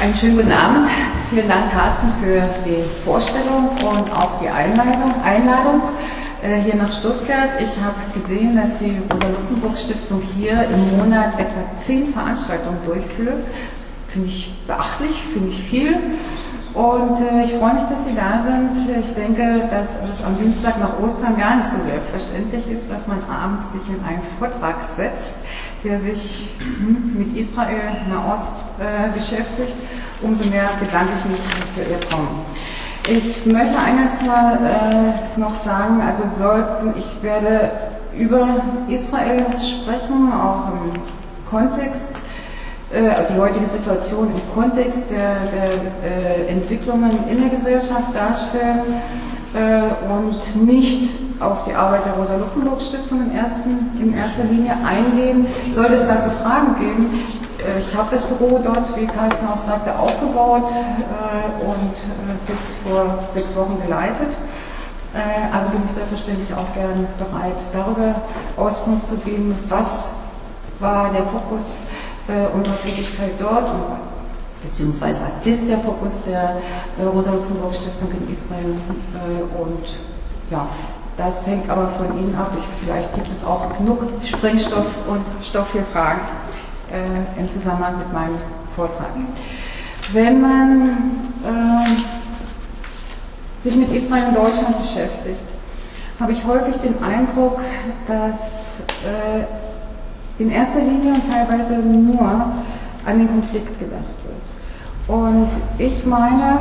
Einen schönen guten Abend. Vielen Dank, Carsten, für die Vorstellung und auch die Einladung, Einladung äh, hier nach Stuttgart. Ich habe gesehen, dass die Rosa-Luxemburg-Stiftung hier im Monat etwa zehn Veranstaltungen durchführt. Finde ich beachtlich, finde ich viel. Und äh, ich freue mich, dass Sie da sind. Ich denke, dass es am Dienstag nach Ostern gar nicht so selbstverständlich ist, dass man abends sich in einen Vortrag setzt, der sich hm, mit Israel, Nahost äh, beschäftigt. Umso mehr bedanke ich mich für Ihr Kommen. Ich möchte eingangs mal äh, noch sagen, also sollten, ich werde über Israel sprechen, auch im Kontext die heutige Situation im Kontext der, der äh, Entwicklungen in der Gesellschaft darstellen äh, und nicht auf die Arbeit der Rosa-Luxemburg-Stiftung in, in erster Linie eingehen. Sollte es dazu Fragen geben, äh, ich habe das Büro dort, wie Carsten auch sagte, aufgebaut äh, und äh, bis vor sechs Wochen geleitet. Also bin ich selbstverständlich auch gern bereit, darüber Auskunft zu geben, was war der Fokus äh, unserer Tätigkeit dort, beziehungsweise was ist der Fokus der äh, Rosa-Luxemburg-Stiftung in Israel äh, und ja, das hängt aber von Ihnen ab. Ich, vielleicht gibt es auch genug Sprengstoff und Stoff für Fragen äh, im Zusammenhang mit meinem Vortrag. Wenn man äh, sich mit Israel und Deutschland beschäftigt, habe ich häufig den Eindruck, dass äh, in erster Linie und teilweise nur an den Konflikt gedacht wird. Und ich meine,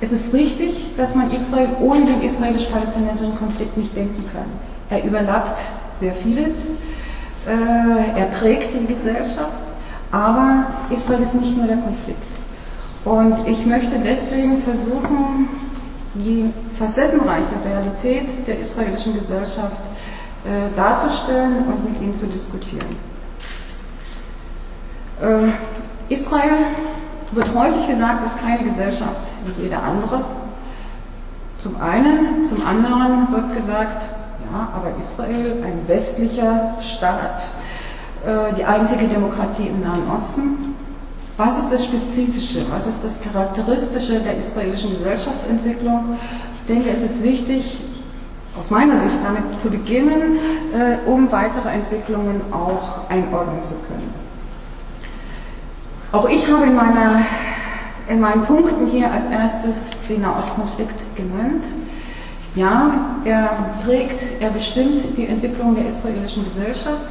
es ist richtig, dass man Israel ohne den israelisch-palästinensischen Konflikt nicht denken kann. Er überlappt sehr vieles, äh, er prägt die Gesellschaft, aber Israel ist nicht nur der Konflikt. Und ich möchte deswegen versuchen, die facettenreiche Realität der israelischen Gesellschaft äh, darzustellen und mit ihnen zu diskutieren. Äh, Israel wird häufig gesagt, ist keine Gesellschaft wie jede andere. Zum einen, zum anderen wird gesagt, ja, aber Israel, ein westlicher Staat, äh, die einzige Demokratie im Nahen Osten. Was ist das Spezifische, was ist das Charakteristische der israelischen Gesellschaftsentwicklung? Ich denke, es ist wichtig, aus meiner Sicht damit zu beginnen, äh, um weitere Entwicklungen auch einordnen zu können. Auch ich habe in, meiner, in meinen Punkten hier als erstes den Nahostkonflikt genannt. Ja, er prägt, er bestimmt die Entwicklung der israelischen Gesellschaft,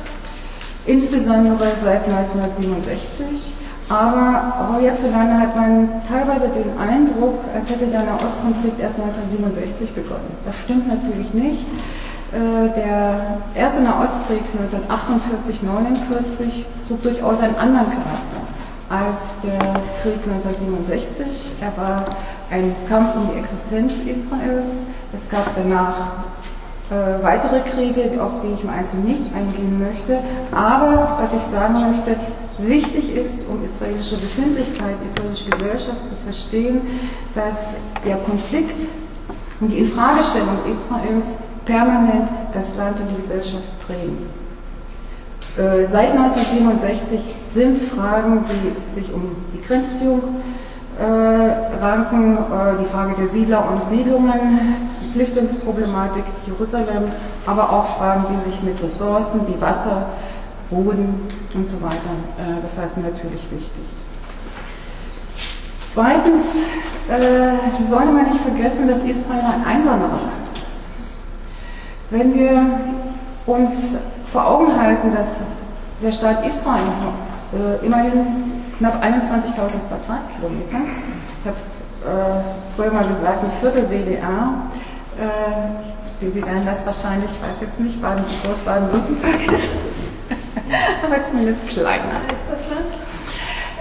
insbesondere seit 1967. Aber hierzulande hat man teilweise den Eindruck, als hätte der Nahostkonflikt erst 1967 begonnen. Das stimmt natürlich nicht. Äh, der erste Nahostkrieg 1948, 49 trug durchaus einen anderen Charakter als der Krieg 1967. Er war ein Kampf um die Existenz Israels. Es gab danach äh, weitere Kriege, auf die ich im Einzelnen nicht eingehen möchte. Aber was ich sagen möchte, wichtig ist, um israelische Befindlichkeit, israelische Gesellschaft zu verstehen, dass der Konflikt und die Infragestellung Israels permanent das Land und die Gesellschaft prägen. Äh, seit 1967 sind Fragen, die sich um die Grenzziehung äh, ranken, äh, die Frage der Siedler und Siedlungen, die Flüchtlingsproblematik Jerusalem, aber auch Fragen, die sich mit Ressourcen wie Wasser, Boden und so weiter äh, befassen, natürlich wichtig. Zweitens äh, sollte man nicht vergessen, dass Israel ein Einwandererland ist. Wenn wir uns vor Augen halten, dass der Staat Israel äh, immerhin knapp 21.000 Quadratkilometer. Ich habe äh, vorher mal gesagt, ein Viertel WDR. Äh, Sie werden das wahrscheinlich, ich weiß jetzt nicht, Baden-Württemberg ist, aber zumindest kleiner ist das Land.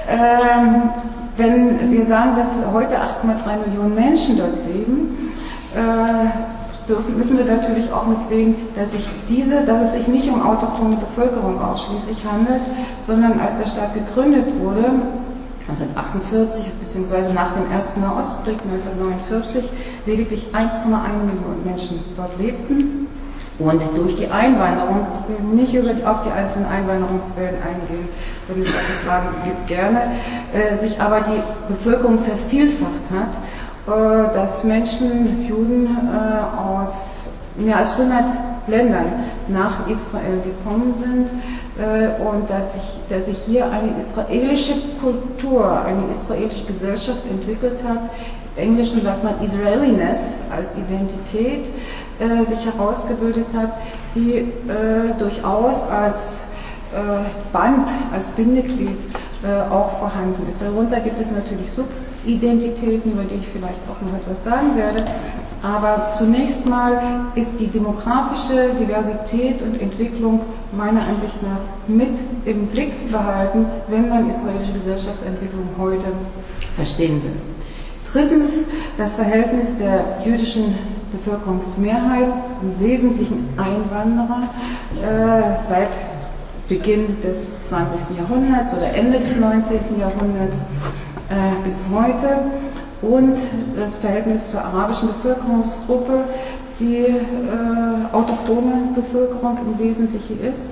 Ähm, wenn wir sagen, dass heute 8,3 Millionen Menschen dort leben, äh, dürfen, müssen wir natürlich auch mitsehen, dass sich diese, dass es sich nicht um autochthone Bevölkerung ausschließlich handelt, sondern als der Staat gegründet wurde, 1948 bzw. nach dem ersten Nahostkrieg 1949 lediglich 1,1 Millionen Menschen dort lebten. Und durch die Einwanderung, ich will nicht über, auf die einzelnen Einwanderungswellen eingehen, wenn es solche Fragen gibt, gerne, äh, sich aber die Bevölkerung vervielfacht hat, äh, dass Menschen, Juden äh, aus mehr als 100 Ländern nach Israel gekommen sind und dass sich, dass sich hier eine israelische Kultur, eine israelische Gesellschaft entwickelt hat. Im Englischen sagt man Israeliness als Identität äh, sich herausgebildet hat, die äh, durchaus als äh, Band, als Bindeglied äh, auch vorhanden ist. Darunter gibt es natürlich Subidentitäten, über die ich vielleicht auch noch etwas sagen werde. Aber zunächst mal ist die demografische Diversität und Entwicklung meiner Ansicht nach mit im Blick zu behalten, wenn man israelische Gesellschaftsentwicklung heute verstehen will. Drittens das Verhältnis der jüdischen Bevölkerungsmehrheit, im Wesentlichen Einwanderer, äh, seit Beginn des 20. Jahrhunderts oder Ende des 19. Jahrhunderts äh, bis heute und das Verhältnis zur arabischen Bevölkerungsgruppe, die äh, autochtone Bevölkerung im Wesentlichen ist.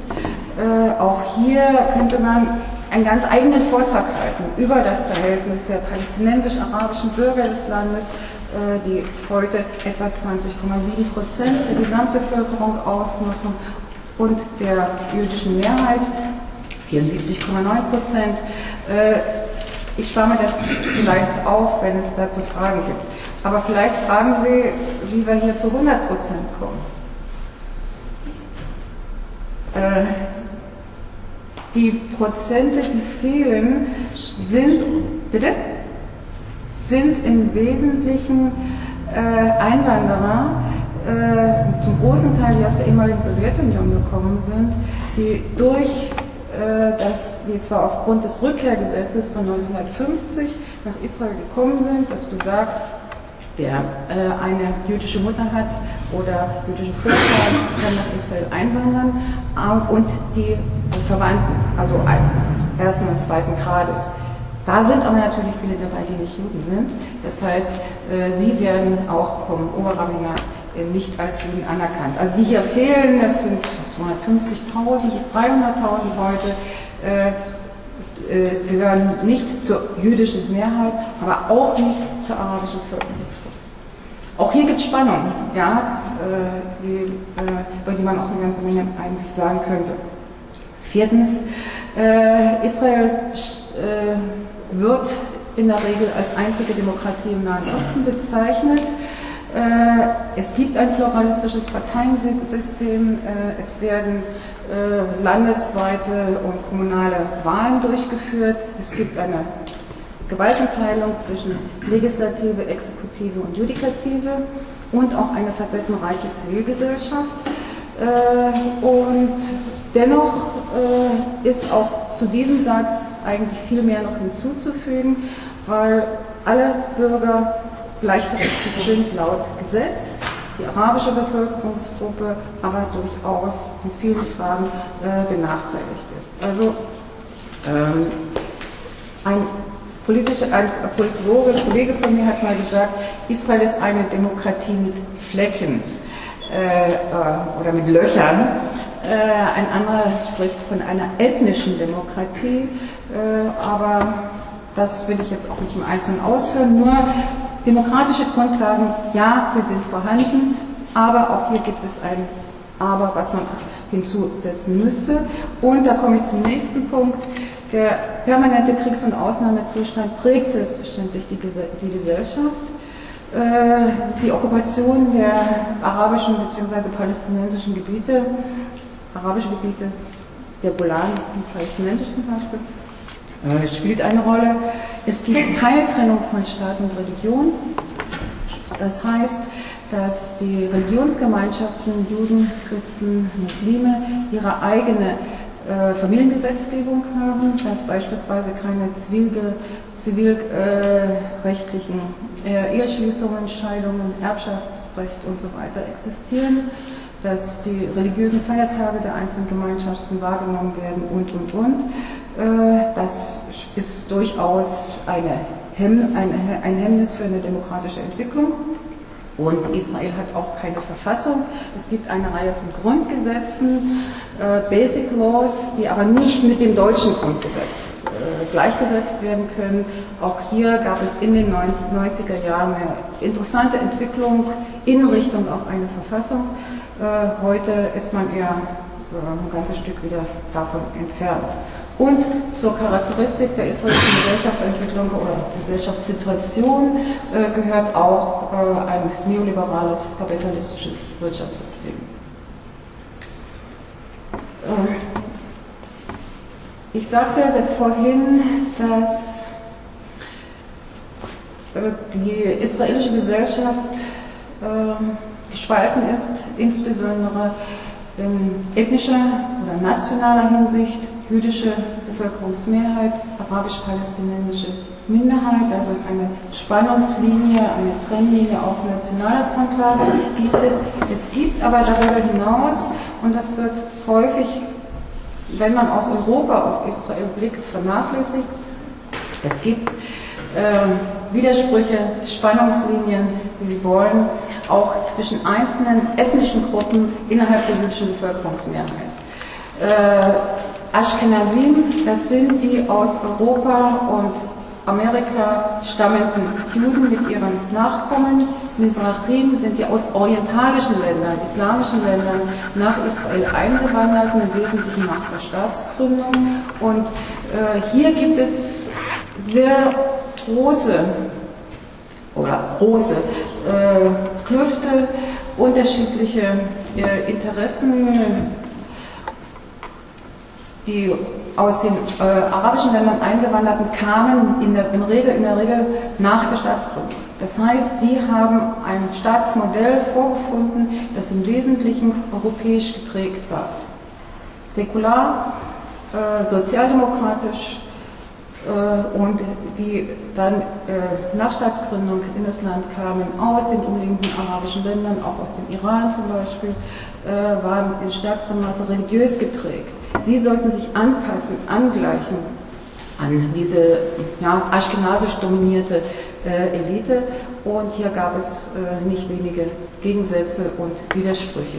Äh, auch hier könnte man einen ganz eigenen Vortrag halten über das Verhältnis der palästinensisch-arabischen Bürger des Landes, äh, die heute etwa 20,7 Prozent der Gesamtbevölkerung ausmachen und der jüdischen Mehrheit, 74,9 Prozent. Äh, ich spare mir das vielleicht auf, wenn es dazu Fragen gibt. Aber vielleicht fragen Sie, wie wir hier zu 100 Prozent kommen. Äh, die Prozente, die fehlen, sind, bitte, sind im Wesentlichen äh, Einwanderer, äh, zum großen Teil, die aus der ehemaligen Sowjetunion gekommen sind, die durch äh, das, die zwar aufgrund des Rückkehrgesetzes von 1950 nach Israel gekommen sind, das besagt, der äh, eine jüdische Mutter hat oder jüdische Vorfahren, kann nach Israel einwandern und die Verwandten, also ersten und zweiten Grades. Da sind aber natürlich viele dabei, die nicht Juden sind. Das heißt, äh, sie werden auch vom Oberrabbiner nicht als Juden anerkannt. Also die hier fehlen, das sind 250.000 bis 300.000 heute, äh, gehören nicht zur jüdischen Mehrheit, aber auch nicht zur arabischen Völkerungsgruppe. Auch hier gibt es Spannung, ja, die, über die man auch eine ganze Menge eigentlich sagen könnte. Viertens, Israel wird in der Regel als einzige Demokratie im Nahen Osten bezeichnet. Äh, es gibt ein pluralistisches Parteiensystem, äh, es werden äh, landesweite und kommunale Wahlen durchgeführt, es gibt eine Gewaltenteilung zwischen Legislative, Exekutive und Judikative und auch eine facettenreiche Zivilgesellschaft. Und dennoch ist auch zu diesem Satz eigentlich viel mehr noch hinzuzufügen, weil alle Bürger gleichberechtigt sind laut Gesetz, die arabische Bevölkerungsgruppe aber durchaus in vielen Fragen äh, benachteiligt ist. Also ähm, ein politischer, ein Politologe, Kollege von mir hat mal gesagt, Israel ist eine Demokratie mit Flecken äh, äh oder mit Löchern. Äh, ein anderer spricht von einer ethnischen Demokratie, äh, aber das will ich jetzt auch nicht im Einzelnen ausführen. Nur Demokratische Grundlagen, ja, sie sind vorhanden, aber auch hier gibt es ein Aber, was man hinzusetzen müsste. Und da komme ich zum nächsten Punkt. Der permanente Kriegs- und Ausnahmezustand prägt selbstverständlich die, die Gesellschaft. Äh, die Okkupation der arabischen bzw. palästinensischen Gebiete, arabische Gebiete, der Golan ist palästinensisch zum Beispiel, äh, spielt eine Rolle. Es gibt keine Trennung von Staat und Religion. Das heißt, dass die Religionsgemeinschaften, Juden, Christen, Muslime, ihre eigene äh, Familiengesetzgebung haben, dass beispielsweise keine zivilrechtlichen äh, Eheschließungen, Scheidungen, Erbschaftsrecht und so weiter existieren, dass die religiösen Feiertage der einzelnen Gemeinschaften wahrgenommen werden und, und, und. Äh, das ist durchaus eine Hemm, ein, ein Hemmnis für eine demokratische Entwicklung. Und Israel hat auch keine Verfassung. Es gibt eine Reihe von Grundgesetzen, äh, Basic Laws, die aber nicht mit dem deutschen Grundgesetz äh, gleichgesetzt werden können. Auch hier gab es in den 90er Jahren eine interessante Entwicklung in Richtung auf eine Verfassung. Äh, heute ist man eher ein ganzes Stück wieder davon entfernt. Und zur Charakteristik der israelischen Gesellschaftsentwicklung oder Gesellschaftssituation äh, gehört auch äh, ein neoliberales kapitalistisches Wirtschaftssystem. Äh, ich sagte vorhin, dass die israelische Gesellschaft ähm, gespalten ist, insbesondere in ethnischer oder nationaler Hinsicht jüdische Bevölkerungsmehrheit, arabisch-palästinensische Minderheit, also eine Spannungslinie, eine Trennlinie auf nationaler Grundlage gibt es. Es gibt aber darüber hinaus, und das wird häufig, wenn man aus Europa auf Israel blickt, vernachlässigt, es gibt äh, Widersprüche, Spannungslinien, wie Sie wollen, auch zwischen einzelnen ethnischen Gruppen innerhalb der jüdischen Bevölkerungsmehrheit. Äh, Ashkenazim, das sind die aus Europa und Amerika stammenden Juden mit ihren Nachkommen. Mizrachim sind die aus orientalischen Ländern, islamischen Ländern nach Israel eingewanderten, im Wesentlichen nach der Staatsgründung. Und äh, hier gibt es sehr große oder große äh, Klüfte, unterschiedliche äh, Interessen, die aus den äh, arabischen Ländern eingewanderten kamen in der, in, Regel, in der Regel nach der Staatsgründung. Das heißt, sie haben ein Staatsmodell vorgefunden, das im Wesentlichen europäisch geprägt war. Säkular, äh, sozialdemokratisch, und die dann äh, nach Staatsgründung in das Land kamen, aus den umliegenden arabischen Ländern, auch aus dem Iran zum Beispiel, äh, waren in stärkerem Maße religiös geprägt. Sie sollten sich anpassen, angleichen an diese ja, aschkenasisch dominierte Elite und hier gab es nicht wenige Gegensätze und Widersprüche.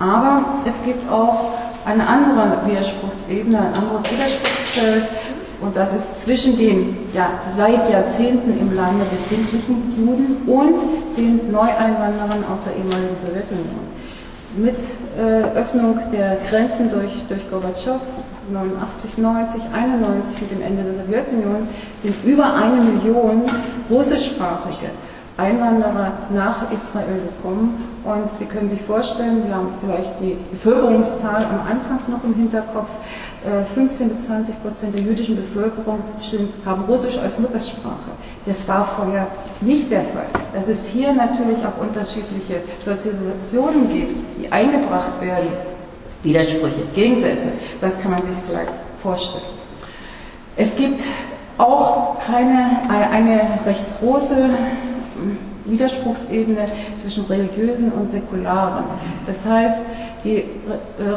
Aber es gibt auch eine andere Widerspruchsebene, ein anderes Widerspruchsfeld, und das ist zwischen den ja, seit Jahrzehnten im Lande befindlichen Juden und den Neueinwanderern aus der ehemaligen Sowjetunion. Mit äh, Öffnung der Grenzen durch, durch Gorbatschow 89, 90, 91 mit dem Ende der Sowjetunion sind über eine Million russischsprachige Einwanderer nach Israel gekommen. Und Sie können sich vorstellen, Sie haben vielleicht die Bevölkerungszahl am Anfang noch im Hinterkopf, 15 äh, bis 20 Prozent der jüdischen Bevölkerung haben Russisch als Muttersprache. Das war vorher nicht der Fall. Dass es hier natürlich auch unterschiedliche Sozialisationen gibt, die eingebracht werden, Widersprüche, Gegensätze, das kann man sich vielleicht vorstellen. Es gibt auch keine, eine recht große Widerspruchsebene zwischen religiösen und säkularen. Das heißt, die äh,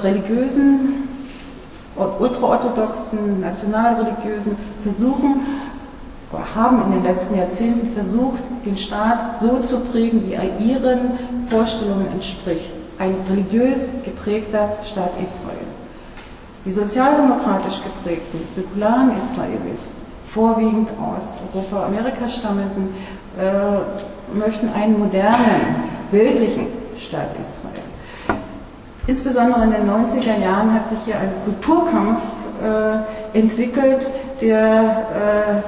religiösen ultraorthodoxen, nationalreligiösen versuchen, haben in den letzten Jahrzehnten versucht, den Staat so zu prägen, wie er ihren Vorstellungen entspricht. Ein religiös geprägter Staat Israel. Die sozialdemokratisch geprägten, säkularen Israelis, vorwiegend aus Europa, Amerika stammenden, äh, möchten einen modernen, bildlichen Staat Israel. Insbesondere in den 90er Jahren hat sich hier ein Kulturkampf äh, entwickelt, der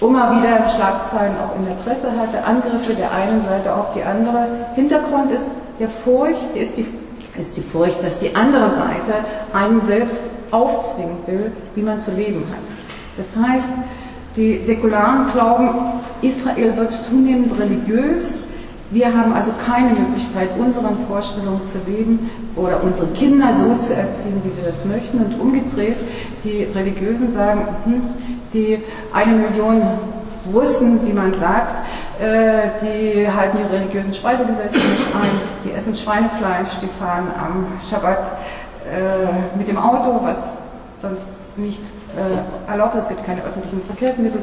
äh, immer wieder Schlagzeilen auch in der Presse hatte, Angriffe der einen Seite auf die andere. Hintergrund ist der Furcht, ist die, ist die Furcht, dass die andere Seite einem selbst aufzwingen will, wie man zu leben hat. Das heißt, die Säkularen glauben, Israel wird zunehmend religiös, wir haben also keine Möglichkeit, unseren Vorstellungen zu leben oder unsere Kinder so zu erziehen, wie wir das möchten. Und umgedreht, die Religiösen sagen, hm, die eine Million Russen, wie man sagt, äh, die halten die religiösen Speisegesetze nicht ein, die essen Schweinefleisch, die fahren am Schabbat äh, mit dem Auto, was sonst nicht äh, erlaubt ist, es gibt keine öffentlichen Verkehrsmittel.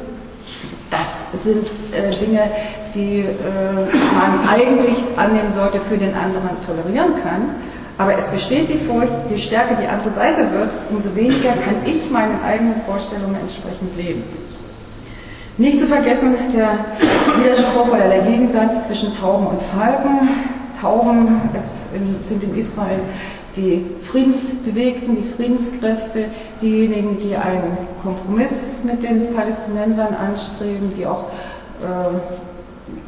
Das sind äh, Dinge, die äh, man eigentlich annehmen sollte, für den anderen tolerieren kann. Aber es besteht die Furcht, je stärker die andere Seite wird, umso weniger kann ich meinen eigenen Vorstellungen entsprechend leben. Nicht zu vergessen der Widerspruch oder der Gegensatz zwischen Tauben und Falken. Tauben sind in Israel die Friedensbewegten, die Friedenskräfte, diejenigen, die einen Kompromiss mit den Palästinensern anstreben, die auch äh,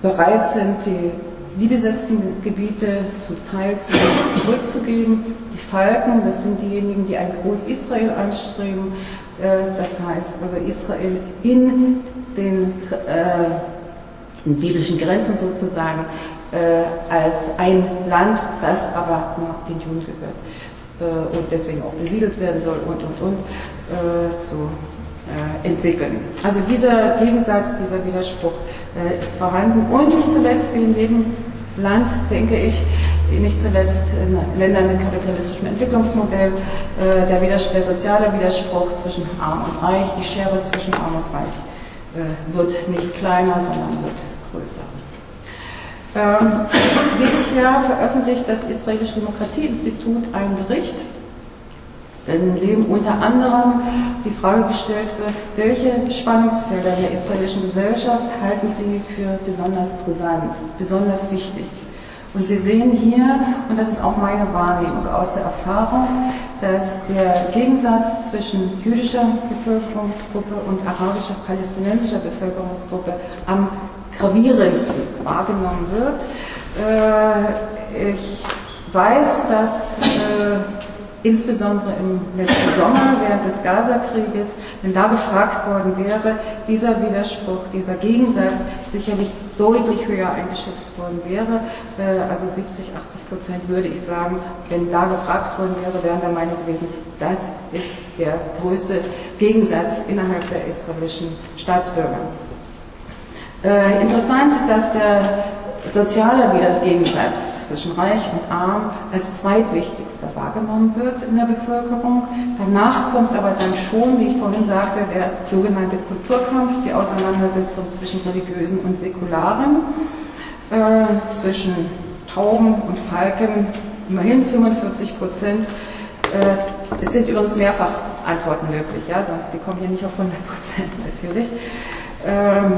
bereit sind, die die besetzten Gebiete zum Teil zurückzugeben. Die Falken, das sind diejenigen, die ein Groß-Israel anstreben, äh, das heißt also Israel in den, äh, in biblischen Grenzen sozusagen als ein Land, das aber nur den Juden gehört äh, und deswegen auch besiedelt werden soll und und und äh, zu äh, entwickeln. Also dieser Gegensatz, dieser Widerspruch äh, ist vorhanden und nicht zuletzt wie in jedem Land, denke ich, nicht zuletzt in Ländern mit kapitalistischem Entwicklungsmodell, äh, der, Widerspruch, der soziale Widerspruch zwischen Arm und Reich, die Schere zwischen Arm und Reich wird nicht kleiner, sondern wird größer. Ähm, jedes Jahr veröffentlicht das Israelische Demokratieinstitut einen Bericht, in dem unter anderem die Frage gestellt wird, welche Spannungsfelder der israelischen Gesellschaft halten Sie für besonders brisant, besonders wichtig? Und Sie sehen hier, und das ist auch meine Wahrnehmung aus der Erfahrung, dass der Gegensatz zwischen jüdischer Bevölkerungsgruppe und arabischer, palästinensischer Bevölkerungsgruppe am gravierendsten wahrgenommen wird. Äh, ich weiß, dass äh, insbesondere im letzten Sommer während des Gaza-Krieges, wenn da gefragt worden wäre, dieser Widerspruch, dieser Gegensatz sicherlich deutlich höher eingeschätzt worden wäre. Äh, also 70, 80 Prozent würde ich sagen, wenn da gefragt worden wäre, wären der Meinung gewesen, das ist der größte Gegensatz innerhalb der israelischen Staatsbürger. Äh, interessant, dass der soziale Gegensatz zwischen Reich und Arm als zweitwichtigster wahrgenommen wird in der Bevölkerung. Danach kommt aber dann schon, wie ich vorhin sagte, der sogenannte Kulturkampf, die Auseinandersetzung zwischen religiösen und säkularen, äh, zwischen Tauben und Falken, immerhin 45 Prozent. Äh, es sind übrigens mehrfach Antworten möglich, ja, sonst sie kommen hier nicht auf 100 Prozent natürlich. Ähm,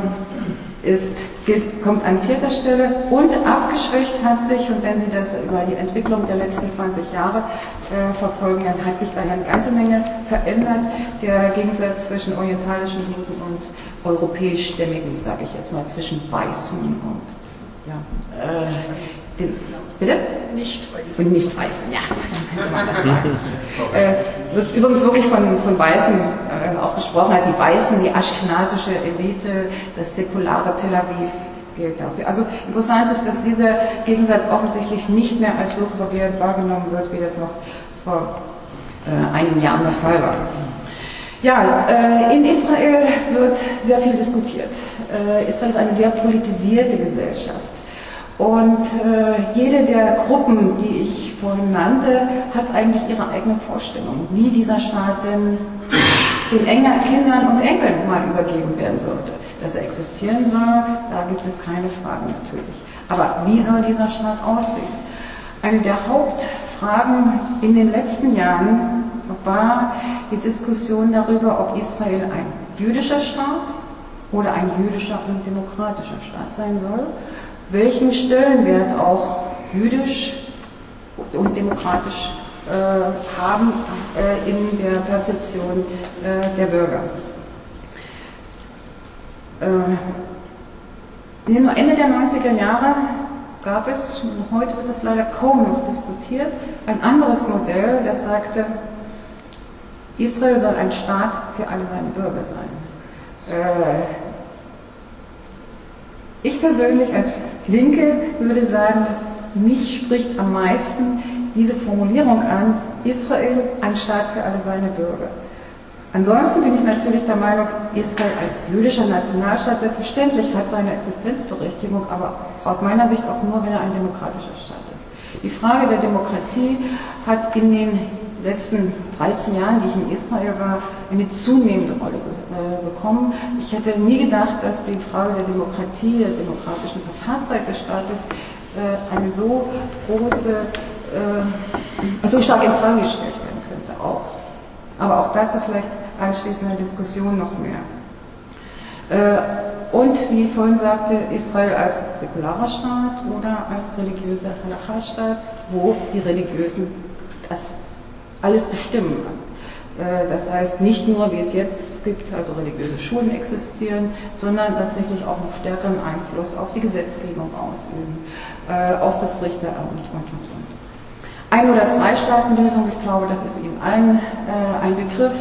ist, gilt, kommt an vierter Stelle und abgeschwächt hat sich, und wenn Sie das über die Entwicklung der letzten 20 Jahre äh, verfolgen, dann hat sich da eine ganze Menge verändert, der Gegensatz zwischen orientalischen Juden und europäischstämmigen, sage ich jetzt mal, zwischen Weißen und ja, äh, den, bitte? Nicht Weißen. Und nicht Weißen, ja, äh, wird übrigens wirklich von, von Weißen äh, auch gesprochen, die Weißen, die aschkenasische Elite, das säkulare Tel Aviv gilt dafür. Also interessant ist, dass dieser Gegensatz offensichtlich nicht mehr als so gravierend wahrgenommen wird, wie das noch vor äh, einigen Jahren der Fall war. Ja, äh, in Israel wird sehr viel diskutiert. Äh, Israel ist eine sehr politisierte Gesellschaft. Und äh, jede der Gruppen, die ich vorhin nannte, hat eigentlich ihre eigene Vorstellung, wie dieser Staat denn den Enger Kindern und Enkeln mal übergeben werden sollte. Dass er existieren soll, da gibt es keine Fragen natürlich. Aber wie soll dieser Staat aussehen? Eine der Hauptfragen in den letzten Jahren war die Diskussion darüber, ob Israel ein jüdischer Staat oder ein jüdischer und demokratischer Staat sein soll welchen Stellenwert auch jüdisch und demokratisch äh, haben äh, in der Perzeption äh, der Bürger. Äh, Ende der 90er Jahre gab es, heute wird es leider kaum noch diskutiert, ein anderes Modell, das sagte, Israel soll ein Staat für alle seine Bürger sein. Äh, ich persönlich als Linke würde sagen, mich spricht am meisten diese Formulierung an, Israel ein Staat für alle seine Bürger. Ansonsten bin ich natürlich der Meinung, Israel als jüdischer Nationalstaat selbstverständlich hat seine Existenzberechtigung, aber aus meiner Sicht auch nur, wenn er ein demokratischer Staat ist. Die Frage der Demokratie hat in den letzten 13 Jahren, die ich in Israel war, eine zunehmende Rolle äh, bekommen. Ich hätte nie gedacht, dass die Frage der Demokratie, der demokratischen Verfasstheit des Staates äh, eine so große, äh, so stark in Frage gestellt werden könnte. Auch. Aber auch dazu vielleicht anschließend eine Diskussion noch mehr. Äh, und wie ich vorhin sagte, Israel als säkularer Staat oder als religiöser Halacha-Staat, wo die Religiösen das alles bestimmen. Äh, das heißt, nicht nur, wie es jetzt gibt, also religiöse Schulen existieren, sondern tatsächlich auch noch stärkeren Einfluss auf die Gesetzgebung ausüben, äh, auf das Richteramt und, und, und. Ein- oder Zwei-Staaten-Lösung, ich glaube, das ist Ihnen allen äh, ein Begriff,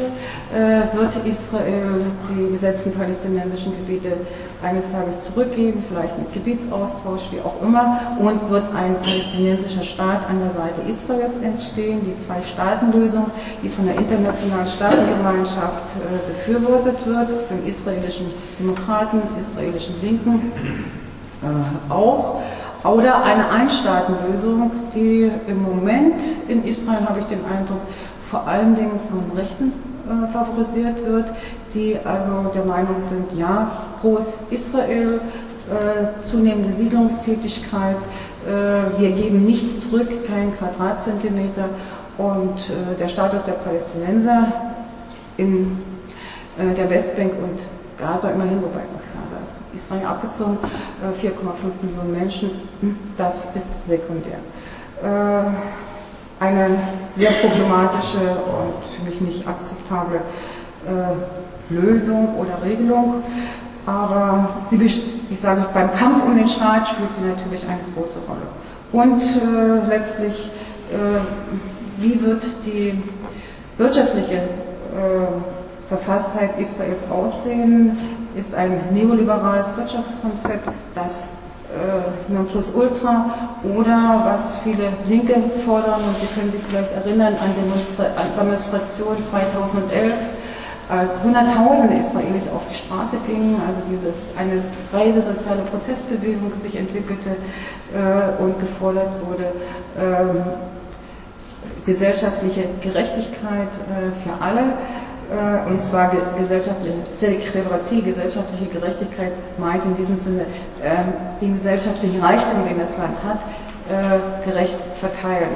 äh, wird Israel die besetzten palästinensischen Gebiete eines Tages zurückgeben, vielleicht mit Gebietsaustausch, wie auch immer, und wird ein palästinensischer Staat an der Seite Israels entstehen, die Zwei-Staaten-Lösung, die von der internationalen Staatengemeinschaft äh, befürwortet wird, von israelischen Demokraten, israelischen Linken äh, auch. Oder eine Einstaatenlösung, die im Moment in Israel, habe ich den Eindruck, vor allen Dingen von Rechten äh, favorisiert wird, die also der Meinung sind, ja, Groß Israel, äh, zunehmende Siedlungstätigkeit, äh, wir geben nichts zurück, keinen Quadratzentimeter und äh, der Status der Palästinenser in äh, der Westbank und Gaza immerhin, wobei das Gaza Israel abgezogen, 4,5 äh, Millionen Menschen, hm, das ist sekundär. Äh, eine sehr problematische und für mich nicht akzeptable äh, Lösung oder Regelung. Aber sie, ich sage, beim Kampf um den Staat spielt sie natürlich eine große Rolle. Und letztlich, wie wird die wirtschaftliche Verfasstheit Israels aussehen? Ist ein neoliberales Wirtschaftskonzept, das äh, Nonplusultra oder was viele Linke fordern, und Sie können sich vielleicht erinnern an, Demonstra an Demonstration 2011, als Hunderttausende Israelis auf die Straße gingen, also diese, eine breite soziale Protestbewegung sich entwickelte äh, und gefordert wurde, äh, gesellschaftliche Gerechtigkeit äh, für alle und zwar gesellschaftliche Zelekratie, gesellschaftliche Gerechtigkeit meint in diesem Sinne ähm, den gesellschaftlichen Reichtum, den das Land hat, äh, gerecht verteilen.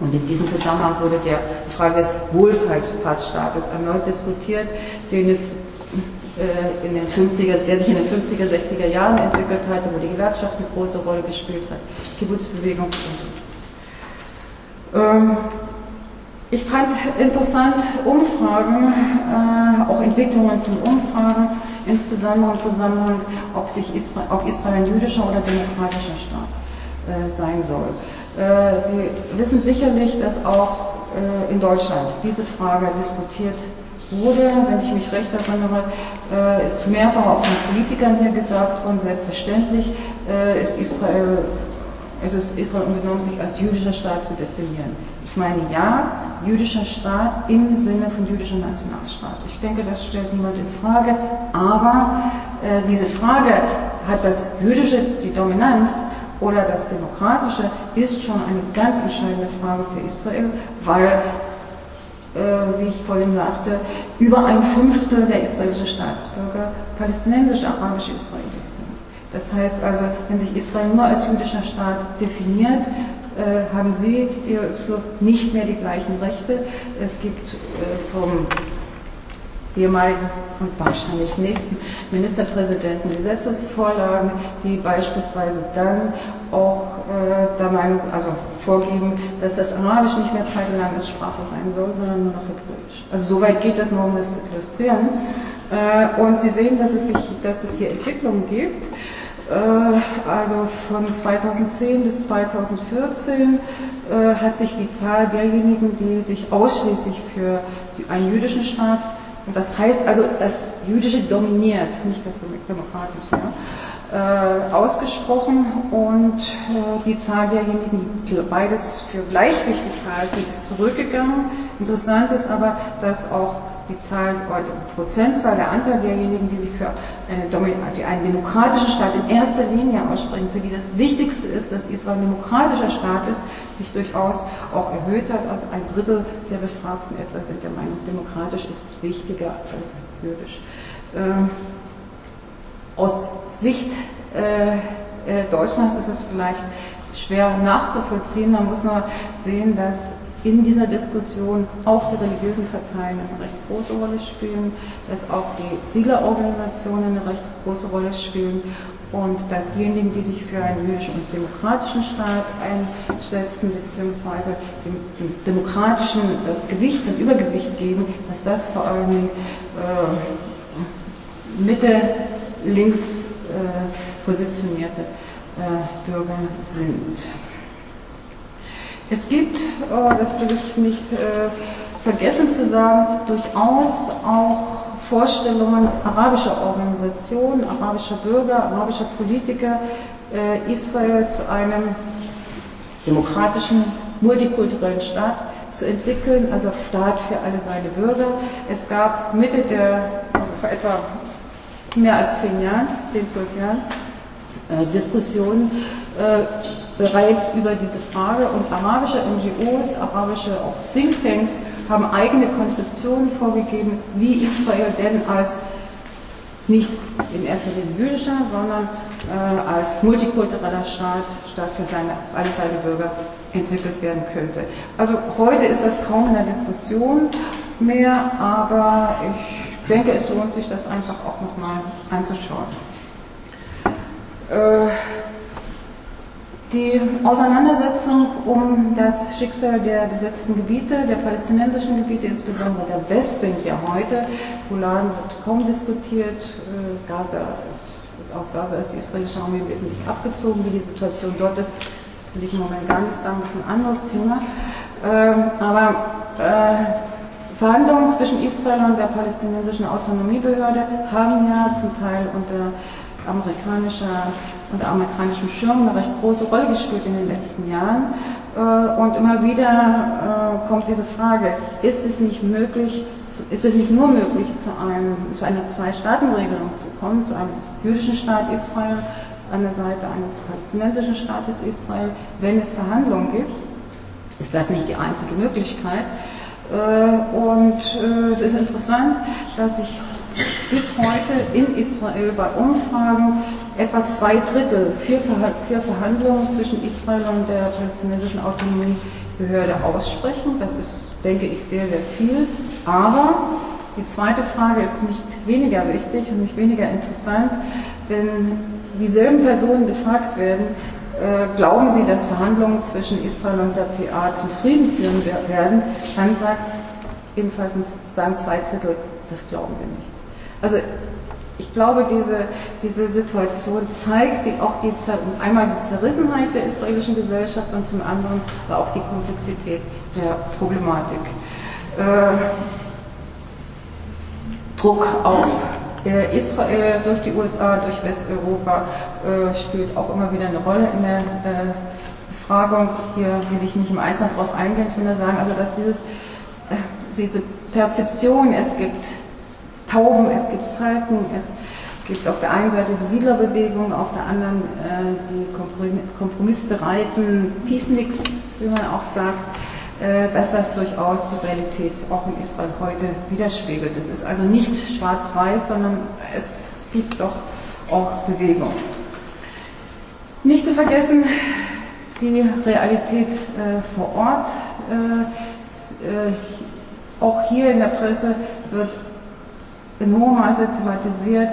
Und in diesem Zusammenhang wurde der Frage des Wohlfahrtsstaates erneut diskutiert, den es äh, in den 50er, der sich in den 50er, 60er Jahren entwickelt hatte, wo die Gewerkschaft eine große Rolle gespielt hat, Kibbutzbewegung. Ähm, ich fand interessant Umfragen, äh, auch Entwicklungen von Umfragen, insbesondere im Zusammenhang, ob, sich Israel, ob Israel ein jüdischer oder demokratischer Staat äh, sein soll. Äh, Sie wissen sicherlich, dass auch äh, in Deutschland diese Frage diskutiert wurde, wenn ich mich recht erinnere, äh, ist mehrfach auch von Politikern hier gesagt worden, selbstverständlich äh, ist Israel, ist es Israel unternommen, sich als jüdischer Staat zu definieren. Ich meine, ja, jüdischer Staat im Sinne von jüdischer Nationalstaat. Ich denke, das stellt niemand in Frage, aber äh, diese Frage, hat das Jüdische die Dominanz oder das Demokratische, ist schon eine ganz entscheidende Frage für Israel, weil, äh, wie ich vorhin sagte, über ein Fünftel der israelischen Staatsbürger palästinensisch-arabische Israelis sind. Das heißt also, wenn sich Israel nur als jüdischer Staat definiert, äh, haben Sie so nicht mehr die gleichen Rechte. Es gibt äh, vom ehemaligen und wahrscheinlich nächsten Ministerpräsidenten Gesetzesvorlagen, die beispielsweise dann auch äh, der Meinung, also vorgeben, dass das Arabisch nicht mehr Zeit Landessprache sein soll, sondern nur noch Hebräisch. Also soweit geht das nur, um das zu illustrieren. Und Sie sehen, dass es, sich, dass es hier Entwicklungen gibt. Äh, also von 2010 bis 2014 äh, hat sich die Zahl derjenigen, die sich ausschließlich für einen jüdischen Staat, und das heißt also, das Jüdische dominiert, nicht das Demokratische, äh, ausgesprochen und die Zahl derjenigen, die beides für gleich wichtig halten, ist zurückgegangen. Interessant ist aber, dass auch die Zahl oder die Prozentzahl, der Anteil derjenigen, die sich für eine, die einen demokratischen Staat in erster Linie aussprechen, für die das Wichtigste ist, dass Israel ein demokratischer Staat ist, sich durchaus auch erhöht hat. Also ein Drittel der Befragten etwa sind der Meinung, demokratisch ist wichtiger als jüdisch. Ähm, aus Sicht äh, äh, Deutschlands ist es vielleicht schwer nachzuvollziehen. Man muss nur sehen, dass in dieser Diskussion auch die religiösen Parteien eine recht große Rolle spielen, dass auch die Siedlerorganisationen eine recht große Rolle spielen und dass diejenigen, die sich für einen jüdischen und demokratischen Staat einsetzen, beziehungsweise dem, dem demokratischen das Gewicht, das Übergewicht geben, dass das vor allem äh, Mitte, links äh, positionierte äh, Bürger sind. Es gibt, oh, das will ich nicht äh, vergessen zu sagen, durchaus auch Vorstellungen arabischer Organisationen, arabischer Bürger, arabischer Politiker, äh, Israel zu einem demokratischen, multikulturellen Staat zu entwickeln, also Staat für alle seine Bürger. Es gab Mitte der, also vor etwa mehr als zehn Jahren, zehn, zwölf Jahren, äh, Diskussionen bereits über diese Frage und arabische NGOs, arabische auch Thinktanks haben eigene Konzeptionen vorgegeben, wie Israel denn als nicht in erster Linie jüdischer, sondern äh, als multikultureller Staat, Staat für seine, alle seine Bürger entwickelt werden könnte. Also heute ist das kaum in der Diskussion mehr, aber ich denke, es lohnt sich, das einfach auch nochmal anzuschauen. Äh, die Auseinandersetzung um das Schicksal der besetzten Gebiete, der palästinensischen Gebiete, insbesondere der Westbank ja heute, Golan wird kaum diskutiert, äh, Gaza ist, aus Gaza ist die israelische Armee wesentlich abgezogen, wie die Situation dort ist, das will ich im Moment gar nicht sagen, das ist ein anderes Thema. Ähm, aber äh, Verhandlungen zwischen Israel und der palästinensischen Autonomiebehörde haben ja zum Teil unter amerikanischer, unter amerikanischem Schirm eine recht große Rolle gespielt in den letzten Jahren. Äh, und immer wieder äh, kommt diese Frage, ist es nicht möglich, ist es nicht nur möglich, zu, einem, zu einer Zwei-Staaten-Regelung zu kommen, zu einem jüdischen Staat Israel an der Seite eines palästinensischen Staates Israel, wenn es Verhandlungen gibt? Ist das nicht die einzige Möglichkeit? Äh, und es ist interessant, dass sich bis heute in Israel bei Umfragen etwa zwei Drittel für, Verhandlungen zwischen Israel und der palästinensischen Autonomiebehörde aussprechen. Das ist, denke ich, sehr, sehr viel. Aber die zweite Frage ist nicht weniger wichtig und nicht weniger interessant. Wenn dieselben Personen gefragt werden, äh, glauben Sie, dass Verhandlungen zwischen Israel und der PA zum Frieden führen werden, dann sagt ebenfalls sagen zwei Drittel, das glauben wir nicht. Also ich glaube, diese, diese Situation zeigt auch die, einmal die Zerrissenheit der israelischen Gesellschaft und zum anderen aber auch die Komplexität der Problematik. Äh, Druck auf äh, Israel durch die USA, durch Westeuropa äh, spielt auch immer wieder eine Rolle in der äh, Befragung. Hier will ich nicht im Einzelnen darauf eingehen, ich will nur sagen, also dass dieses, äh, diese Perzeption, es gibt Tauben, es gibt Falken, es gibt auf der einen Seite die Siedlerbewegung, auf der anderen äh, die kompromissbereiten Peaceniks, wie man auch sagt, äh, dass das durchaus die Realität auch in Israel heute widerspiegelt. Es ist also nicht schwarz-weiß, sondern es gibt doch auch Bewegung. Nicht zu vergessen, die Realität äh, vor Ort. Äh, äh, auch hier in der Presse wird Maße thematisiert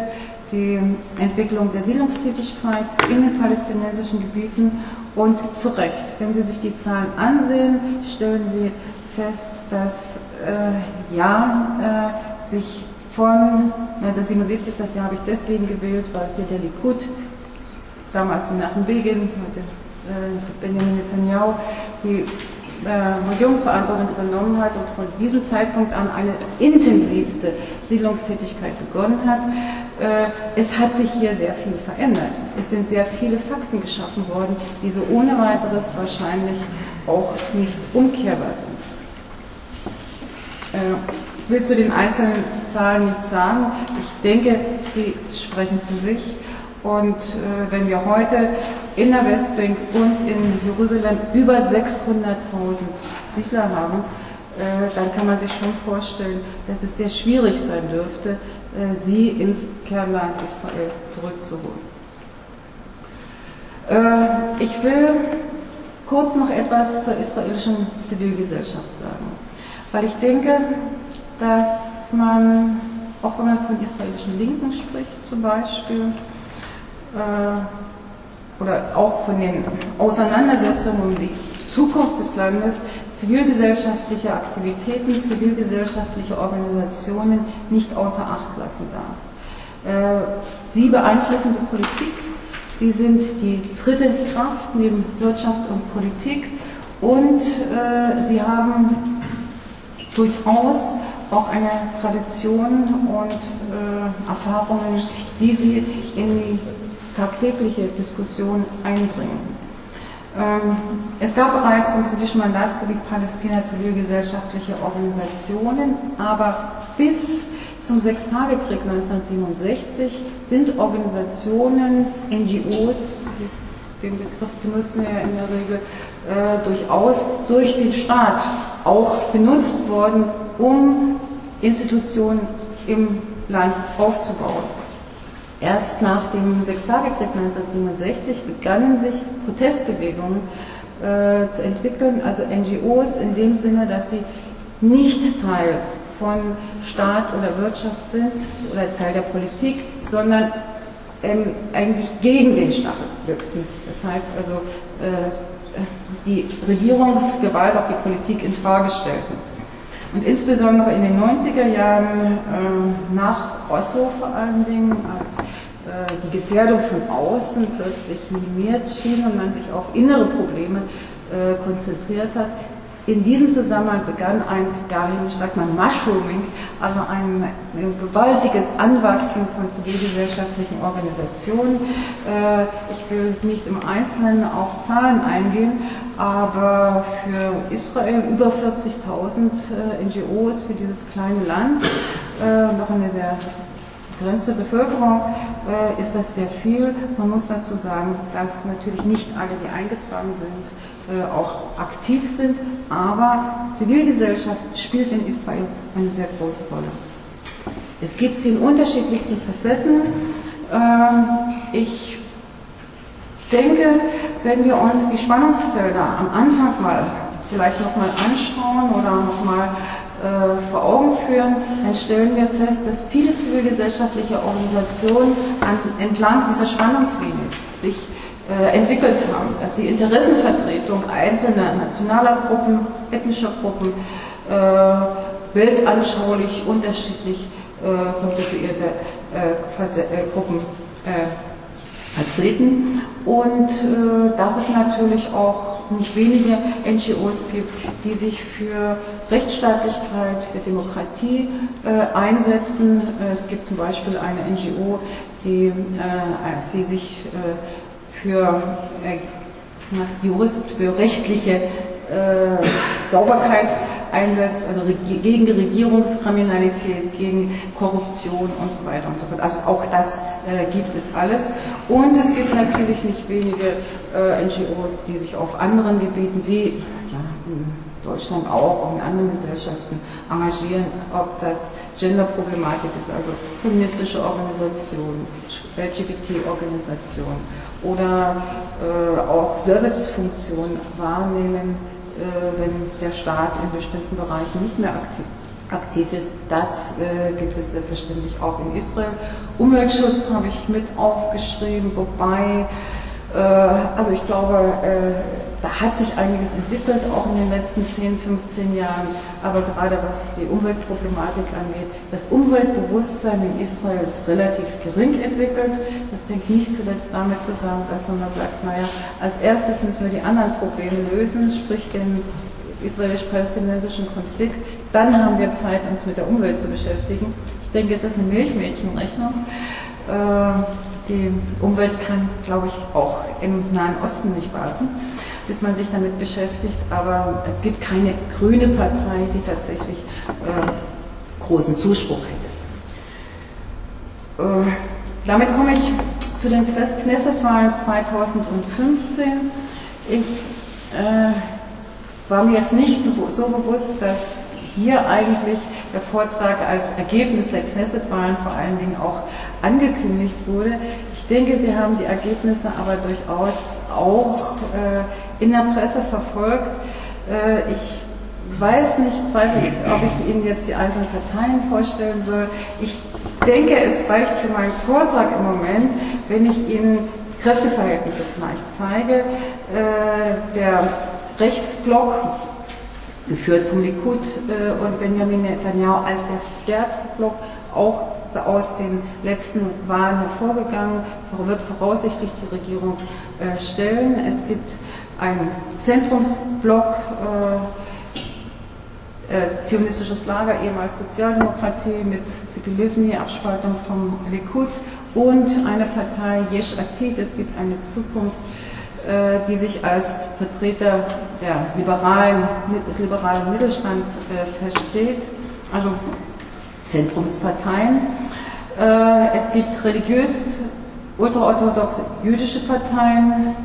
die Entwicklung der Siedlungstätigkeit in den palästinensischen Gebieten und zu Recht. Wenn Sie sich die Zahlen ansehen, stellen Sie fest, dass äh, ja äh, sich von 1977, das Jahr habe ich deswegen gewählt, weil hier der Likud, damals nach dem Beginn, heute äh, Benjamin Netanyahu, die äh, Regierungsverantwortung übernommen hat und von diesem Zeitpunkt an eine intensivste Siedlungstätigkeit begonnen hat. Äh, es hat sich hier sehr viel verändert. Es sind sehr viele Fakten geschaffen worden, die so ohne weiteres wahrscheinlich auch nicht umkehrbar sind. Äh, ich will zu den einzelnen Zahlen nichts sagen. Ich denke, sie sprechen für sich. Und äh, wenn wir heute in der Westbank und in Jerusalem über 600.000 Siedler haben, äh, dann kann man sich schon vorstellen, dass es sehr schwierig sein dürfte, äh, sie ins Kernland Israel zurückzuholen. Äh, ich will kurz noch etwas zur israelischen Zivilgesellschaft sagen, weil ich denke, dass man, auch wenn man von israelischen Linken spricht zum Beispiel, oder auch von den Auseinandersetzungen um die Zukunft des Landes, zivilgesellschaftliche Aktivitäten, zivilgesellschaftliche Organisationen nicht außer Acht lassen darf. Sie beeinflussen die Politik, Sie sind die dritte Kraft neben Wirtschaft und Politik und äh, sie haben durchaus auch eine Tradition und äh, Erfahrungen, die sie in die tagtägliche Diskussion einbringen. Ähm, es gab bereits im kritischen Mandatsgebiet Palästina zivilgesellschaftliche Organisationen, aber bis zum Sechstagekrieg 1967 sind Organisationen, NGOs, den Begriff benutzen wir ja in der Regel, äh, durchaus durch den Staat auch benutzt worden, um Institutionen im Land aufzubauen. Erst nach dem Sechstagekrieg 1967 begannen sich Protestbewegungen äh, zu entwickeln, also NGOs in dem Sinne, dass sie nicht Teil von Staat oder Wirtschaft sind oder Teil der Politik, sondern ähm, eigentlich gegen den Staat wirkten. Das heißt also, äh, die Regierungsgewalt auf die Politik in Frage stellten. Und insbesondere in den 90er Jahren, äh, nach Oslo vor allen Dingen, als äh, die Gefährdung von außen plötzlich minimiert schien und man sich auf innere Probleme äh, konzentriert hat, in diesem Zusammenhang begann ein, ja, ich sag mal, Mushrooming, also ein, ein gewaltiges Anwachsen von zivilgesellschaftlichen Organisationen. Äh, ich will nicht im Einzelnen auf Zahlen eingehen, aber für Israel über 40.000 äh, NGOs für dieses kleine Land, äh, noch eine sehr begrenzte Bevölkerung äh, ist das sehr viel. Man muss dazu sagen, dass natürlich nicht alle, die eingetragen sind, auch aktiv sind, aber Zivilgesellschaft spielt in Israel eine sehr große Rolle. Es gibt sie in unterschiedlichsten Facetten. Ähm, ich denke, wenn wir uns die Spannungsfelder am Anfang mal vielleicht nochmal anschauen oder nochmal äh, vor Augen führen, dann stellen wir fest, dass viele zivilgesellschaftliche Organisationen an, entlang dieser Spannungslinie sich äh, entwickelt haben, dass sie Interessenvertretung einzelner nationaler Gruppen, ethnischer Gruppen, äh, weltanschaulich unterschiedlich äh, konstituierte äh, Gruppen äh, vertreten und äh, dass es natürlich auch nicht wenige NGOs gibt, die sich für Rechtsstaatlichkeit, für Demokratie äh, einsetzen. es gibt zum Beispiel eine NGO, die, äh, die sich für, äh, Jurist, für rechtliche äh, Sauberkeit einsetzt, also gegen Regierungskriminalität, gegen Korruption und so weiter und so fort. Also auch das äh, gibt es alles. Und es gibt natürlich nicht wenige äh, NGOs, die sich auf anderen Gebieten wie ja, in Deutschland auch, auch in anderen Gesellschaften engagieren, ob das Genderproblematik ist, also feministische Organisationen, LGBT-Organisationen oder äh, auch Servicefunktionen wahrnehmen, äh, wenn der Staat in bestimmten Bereichen nicht mehr aktiv, aktiv ist. Das äh, gibt es selbstverständlich auch in Israel. Umweltschutz habe ich mit aufgeschrieben, wobei äh, also ich glaube, äh, da hat sich einiges entwickelt, auch in den letzten 10, 15 Jahren. Aber gerade was die Umweltproblematik angeht, das Umweltbewusstsein in Israel ist relativ gering entwickelt. Das hängt nicht zuletzt damit zusammen, dass man sagt, naja, als erstes müssen wir die anderen Probleme lösen, sprich den israelisch-palästinensischen Konflikt. Dann haben wir Zeit, uns mit der Umwelt zu beschäftigen. Ich denke, es ist eine Milchmädchenrechnung. Äh, die Umwelt kann, glaube ich, auch im Nahen Osten nicht warten, bis man sich damit beschäftigt. Aber es gibt keine grüne Partei, die tatsächlich äh, großen Zuspruch hätte. Äh, damit komme ich zu den Knesset-Wahlen 2015. Ich äh, war mir jetzt nicht so bewusst, dass hier eigentlich der Vortrag als Ergebnis der Knesset-Wahlen vor allen Dingen auch angekündigt wurde. Ich denke, Sie haben die Ergebnisse aber durchaus auch äh, in der Presse verfolgt. Äh, ich weiß nicht, zweifle, ob ich Ihnen jetzt die einzelnen Parteien vorstellen soll. Ich denke, es reicht für meinen Vortrag im Moment, wenn ich Ihnen Kräfteverhältnisse vielleicht zeige. Äh, der Rechtsblock, geführt vom Likud äh, und Benjamin Netanyahu als der stärkste Block, auch aus den letzten Wahlen hervorgegangen, wird voraussichtlich die Regierung äh, stellen. Es gibt einen Zentrumsblock, äh, zionistisches Lager, ehemals Sozialdemokratie mit Zipi Livni, Abspaltung vom Likud und eine Partei Yesh Atid. Es gibt eine Zukunft, äh, die sich als Vertreter der liberalen, des liberalen Mittelstands äh, versteht, also Zentrumsparteien. Äh, es gibt religiös ultraorthodoxe jüdische Parteien,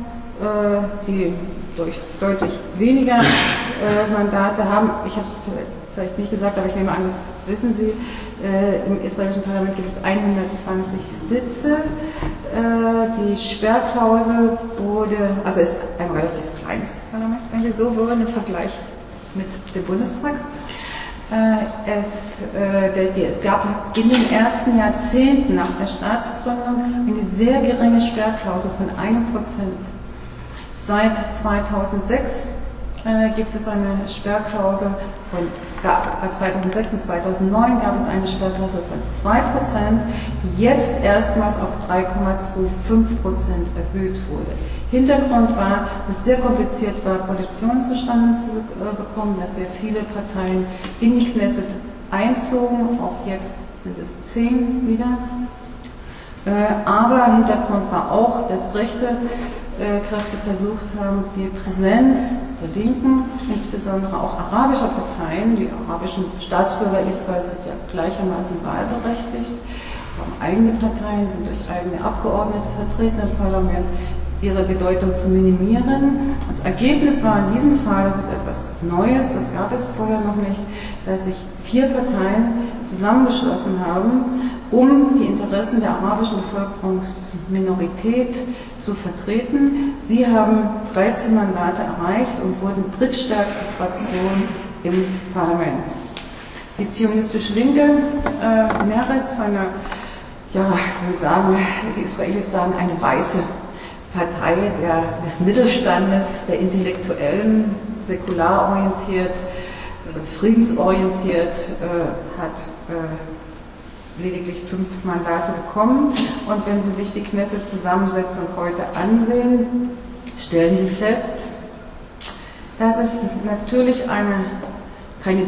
äh, die durch deutlich weniger äh, Mandate haben. Ich habe vielleicht nicht gesagt, aber ich nehme an, das wissen Sie. Äh, Im israelischen Parlament gibt es 120 Sitze. Äh, die Sperrklausel wurde, also ist ein relativ kleines Parlament, wenn wir so wollen, im Vergleich mit dem Bundestag. Äh, es, äh, der, es gab in den ersten Jahrzehnten nach der Staatsgründung eine sehr geringe Sperrklausel von einem Prozent. Seit 2006 äh, gibt es eine Sperrklausel von, gab, 2006 und 2009 gab es eine Sperrklausel von 2%, die jetzt erstmals auf 3,25% erhöht wurde. Hintergrund war, dass es sehr kompliziert war, Koalitionen zustande zu äh, bekommen, dass sehr viele Parteien in die Knesset einzogen, auch jetzt sind es zehn wieder. Äh, aber Hintergrund war auch, dass rechte äh, Kräfte versucht haben, die Präsenz der Linken, insbesondere auch arabischer Parteien, die arabischen Staatsbürger Israels sind ja gleichermaßen wahlberechtigt, haben eigene Parteien, sind durch eigene Abgeordnete vertreten im Parlament, ihre Bedeutung zu minimieren. Das Ergebnis war in diesem Fall, das ist etwas Neues, das gab es vorher noch nicht, dass sich vier Parteien zusammengeschlossen haben, um die Interessen der arabischen Bevölkerungsminorität zu vertreten. Sie haben 13 Mandate erreicht und wurden drittstärkste Fraktion im Parlament. Die zionistische Linke, äh, Meretz, eine, ja, wir sagen, die Israelis sagen, eine weiße Partei der, des Mittelstandes, der Intellektuellen, säkular orientiert, äh, friedensorientiert, äh, hat äh, lediglich fünf Mandate bekommen. Und wenn Sie sich die Knesset-Zusammensetzung heute ansehen, stellen Sie fest, dass es natürlich eine, keine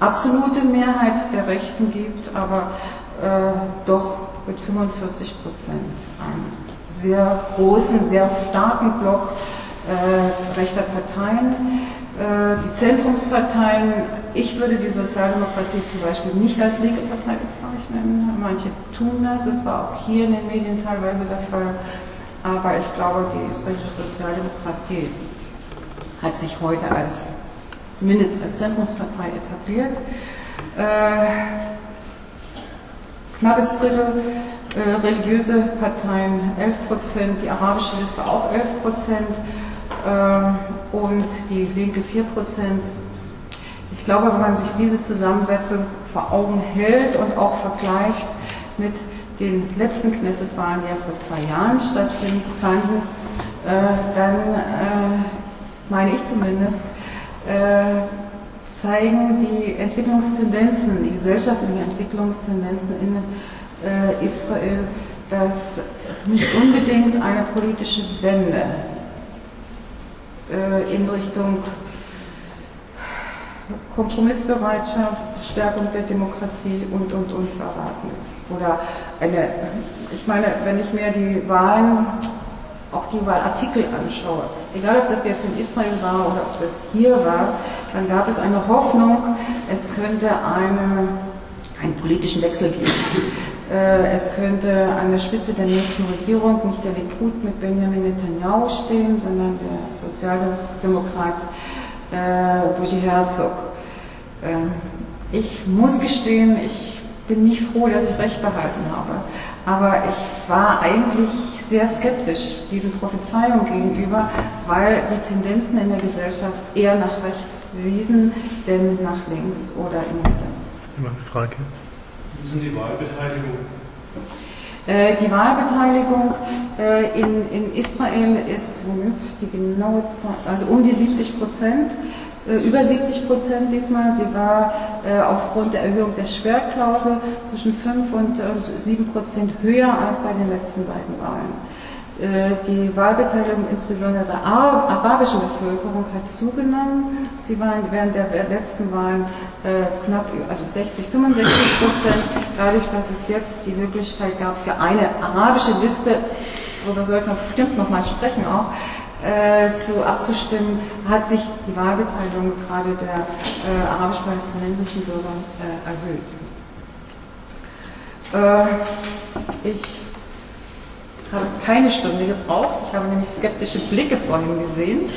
absolute Mehrheit der Rechten gibt, aber äh, doch mit 45 Prozent einen sehr großen, sehr starken Block äh, rechter Parteien. Äh, die Zentrumsparteien, ich würde die Sozialdemokratie zum Beispiel nicht als linke Partei bezeichnen. Manche tun das, es war auch hier in den Medien teilweise der Fall. Aber ich glaube, die israelische Sozialdemokratie hat sich heute als, zumindest als Zentrumspartei etabliert. Äh, knappes Drittel äh, religiöse Parteien 11 Prozent, die arabische Liste auch 11 Prozent äh, und die Linke 4 Prozent. Ich glaube, wenn man sich diese Zusammensetzung vor Augen hält und auch vergleicht mit den letzten Knesset-Wahlen, die ja vor zwei Jahren stattfanden, äh, dann äh, meine ich zumindest, äh, zeigen die Entwicklungstendenzen, die gesellschaftlichen Entwicklungstendenzen in äh, Israel, dass nicht unbedingt eine politische Wende äh, in Richtung Kompromissbereitschaft, Stärkung der Demokratie und, und, und zu erwarten ist. Oder eine, ich meine, wenn ich mir die Wahlen, auch die Wahlartikel anschaue, egal ob das jetzt in Israel war oder ob das hier war, dann gab es eine Hoffnung, es könnte eine, einen politischen Wechsel geben. Äh, es könnte an der Spitze der nächsten Regierung nicht der Likud mit Benjamin Netanyahu stehen, sondern der Sozialdemokrat äh, Bougie Herzog. Äh, ich muss gestehen, ich bin nicht froh, dass ich recht behalten habe. Aber ich war eigentlich sehr skeptisch diesen Prophezeiungen gegenüber, weil die Tendenzen in der Gesellschaft eher nach rechts wiesen, denn nach links oder in Mitte. Immer eine Frage. Wie ist denn die Wahlbeteiligung? Äh, die Wahlbeteiligung äh, in, in Israel ist, Moment, die genaue Zahl, also um die 70 Prozent. Äh, über 70 Prozent diesmal. Sie war aufgrund der Erhöhung der Sperrklausel zwischen 5 und 7 Prozent höher als bei den letzten beiden Wahlen. Äh, die Wahlbeteiligung insbesondere der arabischen Bevölkerung hat zugenommen. Sie waren während der letzten Wahlen knapp, also 60, 65 Prozent, dadurch, dass es jetzt die Möglichkeit gab für eine arabische Liste, darüber sollten wir bestimmt nochmal sprechen auch, äh, zu abzustimmen, hat sich die Wahlbeteiligung gerade der äh, arabisch-palästinensischen Bürger äh, erhöht. Äh, ich habe keine Stunde gebraucht, ich habe nämlich skeptische Blicke vorhin gesehen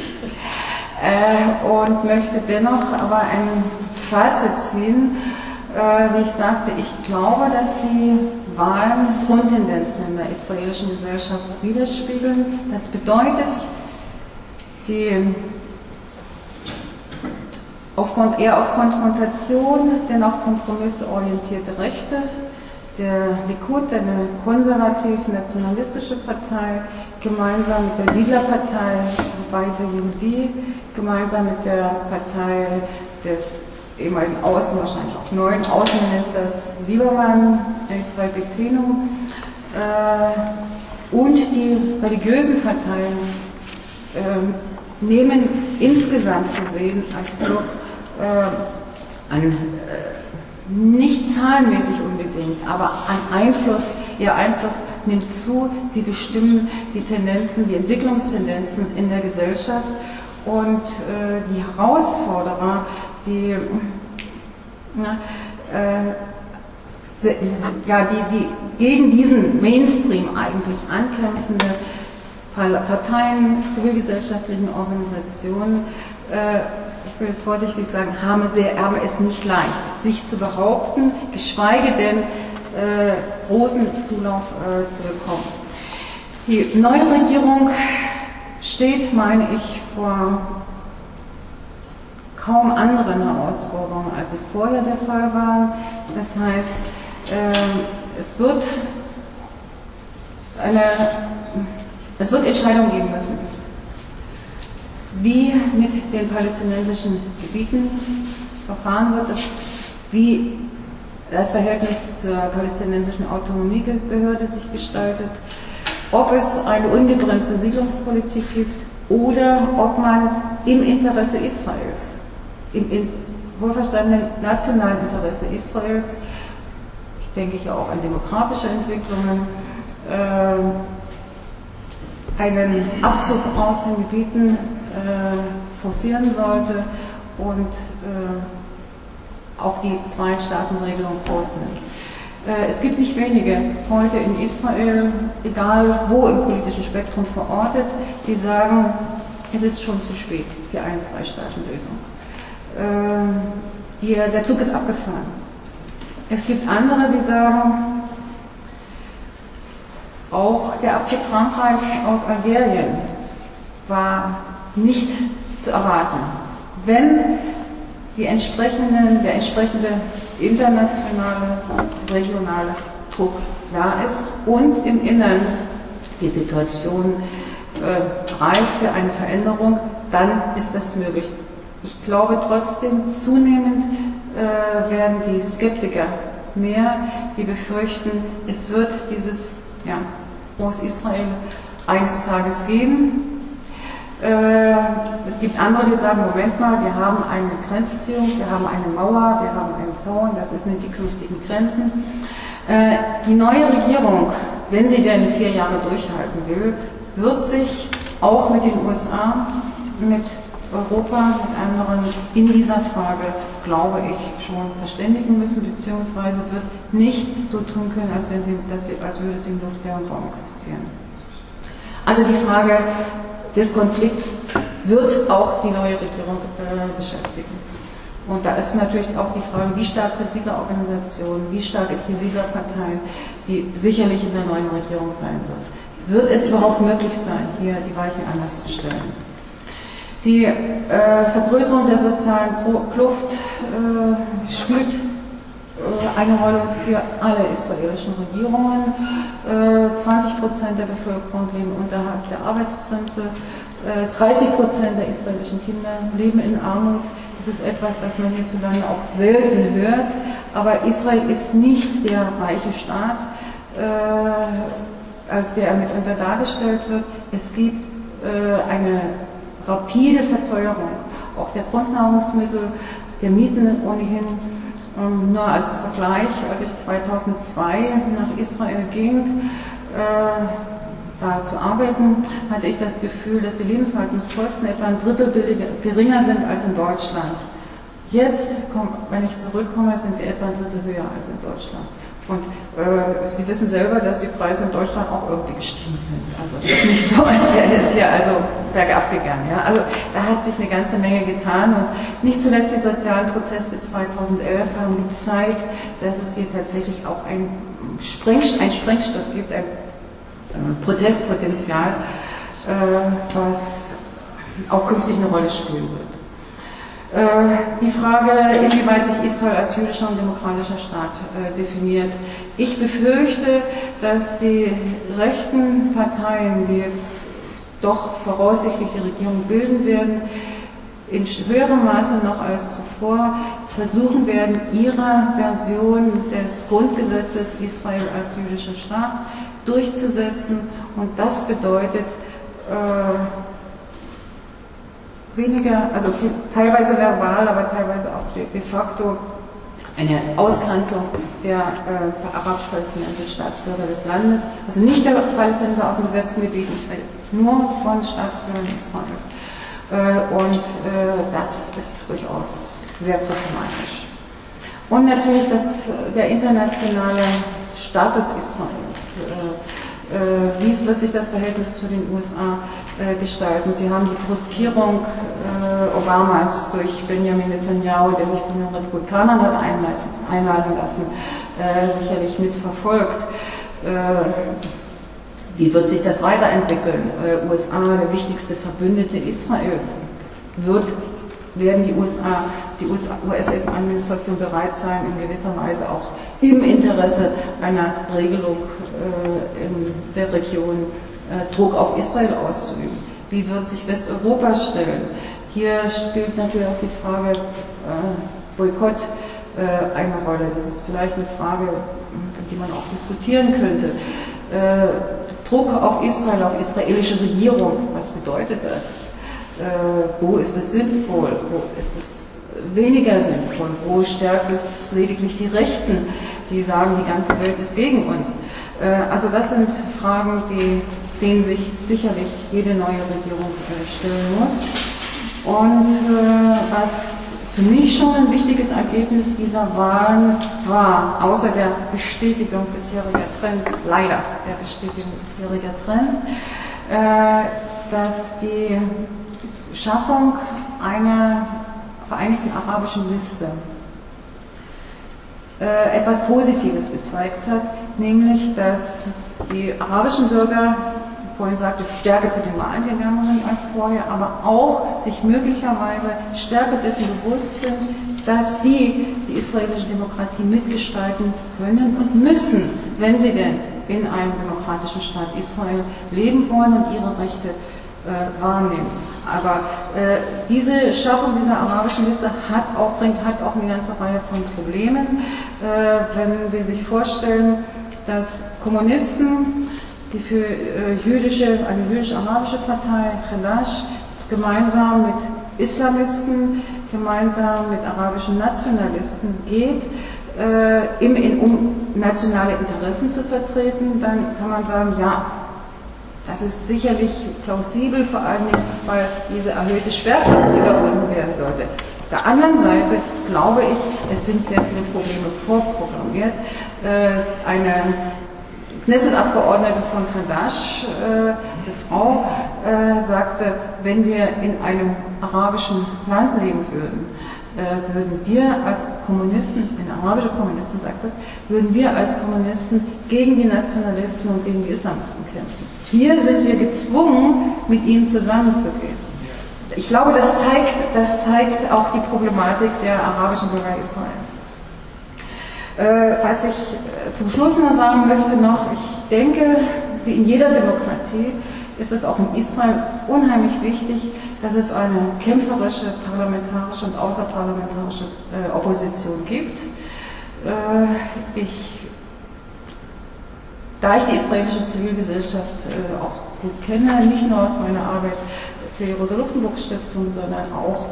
äh, und möchte dennoch aber ein Fazit ziehen. Äh, wie ich sagte, ich glaube, dass die Wahlen Grundtendenzen in der israelischen Gesellschaft widerspiegeln. Das bedeutet, die aufgrund, eher auf Konfrontation, denn auf Kompromisse orientierte Rechte. Der Likud, eine konservativ-nationalistische Partei, gemeinsam mit der Siedlerpartei Weite Judi, gemeinsam mit der Partei des ehemaligen Außen, wahrscheinlich auch neuen Außenministers Liebermann, Israel Bettino, äh, und die religiösen Parteien, äh, nehmen insgesamt gesehen als Flux äh, an, äh, nicht zahlenmäßig unbedingt, aber an Einfluss, ihr Einfluss nimmt zu, sie bestimmen die Tendenzen, die Entwicklungstendenzen in der Gesellschaft und äh, die Herausforderer, die na, äh, ja, die, die gegen diesen Mainstream eigentlich ankämpfende Parteien, zivilgesellschaftlichen Organisationen, äh, ich will es vorsichtig sagen, haben, sehr, haben es nicht leicht, sich zu behaupten, geschweige denn äh, großen Zulauf äh, zu bekommen. Die neue Regierung steht, meine ich, vor kaum anderen Herausforderungen, als sie vorher der Fall waren. Das heißt, äh, es wird eine es wird Entscheidungen geben müssen, wie mit den palästinensischen Gebieten verfahren wird, wie das Verhältnis zur palästinensischen Autonomiebehörde sich gestaltet, ob es eine ungebremste Siedlungspolitik gibt oder ob man im Interesse Israels, im, im wohlverstandenen nationalen Interesse Israels, ich denke ja auch an demografische Entwicklungen, äh, einen Abzug aus den Gebieten forcieren sollte und äh, auch die Zwei-Staaten-Regelung vornimmt. Äh, es gibt nicht wenige heute in Israel, egal wo im politischen Spektrum verortet, die sagen, es ist schon zu spät für eine Zwei-Staaten-Lösung. Äh, der Zug ist abgefahren. Es gibt andere, die sagen, auch der Abzug Frankreichs aus Algerien war nicht zu erwarten. Wenn die entsprechenden, der entsprechende internationale, regionale Druck da ist und im Inneren die Situation äh, reif für eine Veränderung, dann ist das möglich. Ich glaube trotzdem, zunehmend äh, werden die Skeptiker mehr, die befürchten, es wird dieses ja, muss Israel eines Tages geben. Äh, es gibt andere, die sagen, Moment mal, wir haben eine Grenzziehung, wir haben eine Mauer, wir haben einen Zaun, das sind die künftigen Grenzen. Äh, die neue Regierung, wenn sie denn vier Jahre durchhalten will, wird sich auch mit den USA, mit Europa, mit anderen in dieser Frage, glaube ich, schon verständigen müssen, beziehungsweise wird nicht so tun können, als, wenn sie, dass sie, als würde sie in Luft, Leer und Raum existieren. Also die Frage des Konflikts wird auch die neue Regierung äh, beschäftigen. Und da ist natürlich auch die Frage, wie stark sind Siegerorganisationen, wie stark ist die Siegerpartei, die sicherlich in der neuen Regierung sein wird. Wird es überhaupt möglich sein, hier die Weichen anders zu stellen? Die äh, Vergrößerung der sozialen Kluft äh, spielt eine Rolle für alle israelischen Regierungen. 20 äh, Prozent der Bevölkerung leben unterhalb der Arbeitsgrenze. 30 äh, Prozent der israelischen Kinder leben in Armut. Das ist etwas, was man hierzulande auch selten hört. Aber Israel ist nicht der reiche Staat, als der er mitunter dargestellt wird. Es gibt eine rapide Verteuerung, auch der Grundnahrungsmittel, der Mieten ohnehin ähm, nur als Vergleich, als ich 2002 nach Israel ging, äh, da zu arbeiten, hatte ich das Gefühl, dass die Lebenshaltungskosten etwa ein Drittel geringer sind als in Deutschland. Jetzt, wenn ich zurückkomme, sind sie etwa ein Drittel höher als in Deutschland. Und äh, Sie wissen selber, dass die Preise in Deutschland auch irgendwie gestiegen sind. Also das ist nicht so, als wäre es hier also bergab gegangen. Ja? Also da hat sich eine ganze Menge getan und nicht zuletzt die sozialen Proteste 2011 haben gezeigt, dass es hier tatsächlich auch ein, Spreng, ein Sprengstoff gibt, ein äh, Protestpotenzial, äh, was auch künftig eine Rolle spielen wird. Äh, die Frage, inwieweit sich Israel als jüdischer und demokratischer Staat äh, definiert. Ich befürchte, dass die rechten Parteien, die jetzt doch voraussichtlich die Regierung bilden werden, in höherem Maße noch als zuvor versuchen werden, ihre Version des Grundgesetzes Israel als jüdischer Staat durchzusetzen. Und das bedeutet, äh, weniger, also teilweise verbal, aber teilweise auch de, facto eine Ausgrenzung der äh, arabisch-palästinensischen Staatsbürger des Landes, also nicht der Palästinenser aus dem besetzten Gebiet, ich rede nur von Staatsbürgern Israels. Äh, und äh, das ist durchaus sehr problematisch. Und natürlich das, der internationale Status Israels. Äh, wie wird sich das Verhältnis zu den USA äh, gestalten. Sie haben die Bruskierung äh, Obamas durch Benjamin Netanyahu, der sich von den Republikanern hat einladen lassen, äh, sicherlich mitverfolgt. Wie wird sich das weiterentwickeln? USA, der wichtigste Verbündete Israels, wird, werden die USA, die US-Administration bereit sein, in gewisser Weise auch im Interesse einer Regelung in der Region äh, Druck auf Israel auszuüben. Wie wird sich Westeuropa stellen? Hier spielt natürlich auch die Frage äh, Boykott äh, eine Rolle. Das ist vielleicht eine Frage, die man auch diskutieren könnte. Äh, Druck auf Israel, auf israelische Regierung, was bedeutet das? Äh, wo ist es sinnvoll? Wo ist es weniger sinnvoll? Wo stärkt es lediglich die Rechten, die sagen, die ganze Welt ist gegen uns? Äh, also das sind Fragen, die den sich sicherlich jede neue Regierung äh, stellen muss. Und äh, was für mich schon ein wichtiges Ergebnis dieser Wahlen war, außer der Bestätigung bisheriger Trends, leider der Bestätigung bisheriger Trends, dass die Schaffung einer Vereinigten Arabischen Liste äh, etwas Positives gezeigt hat, nämlich dass die arabischen Bürger, vorhin sagte, stärker zu den Wahlen gegangen sind als vorher, aber auch sich möglicherweise stärker dessen bewusst sind, dass sie die israelische Demokratie mitgestalten können und müssen, wenn sie denn in einem demokratischen Staat Israel leben wollen und ihre Rechte äh, wahrnehmen. Aber äh, diese Schaffung dieser arabischen Liste hat auch, bringt, hat auch eine ganze Reihe von Problemen. Äh, wenn Sie sich vorstellen, dass Kommunisten, die für äh, jüdische, eine jüdisch-arabische Partei, Khalash, gemeinsam mit Islamisten, gemeinsam mit arabischen Nationalisten geht, äh, im, um nationale Interessen zu vertreten, dann kann man sagen, ja, das ist sicherlich plausibel, vor allem weil diese erhöhte Schwerkraft überwunden werden sollte. Auf der anderen Seite glaube ich, es sind sehr viele Probleme vorprogrammiert. Äh, eine Knesset-Abgeordnete von Khadash, äh, eine Frau, äh, sagte, wenn wir in einem arabischen Land leben würden, würden wir als Kommunisten, ich bin arabische Kommunistin, sagt das, würden wir als Kommunisten gegen die Nationalisten und gegen die Islamisten kämpfen. Hier sind wir gezwungen, mit ihnen zusammenzugehen. Ich glaube, das zeigt, das zeigt auch die Problematik der arabischen Bürger Israels. Äh, was ich äh, zum Schluss noch sagen möchte noch, ich denke, wie in jeder Demokratie ist es auch in Israel unheimlich wichtig, dass es eine kämpferische parlamentarische und außerparlamentarische äh, Opposition gibt. Äh, ich, da ich die israelische Zivilgesellschaft äh, auch gut kenne, nicht nur aus meiner Arbeit für die Rosa-Luxemburg-Stiftung, sondern auch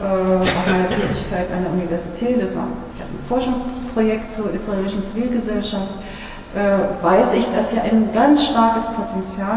äh, aus meiner Tätigkeit an der Universität, das war ich ein Forschungsprojekt zur israelischen Zivilgesellschaft, äh, weiß ich, dass hier ein ganz starkes Potenzial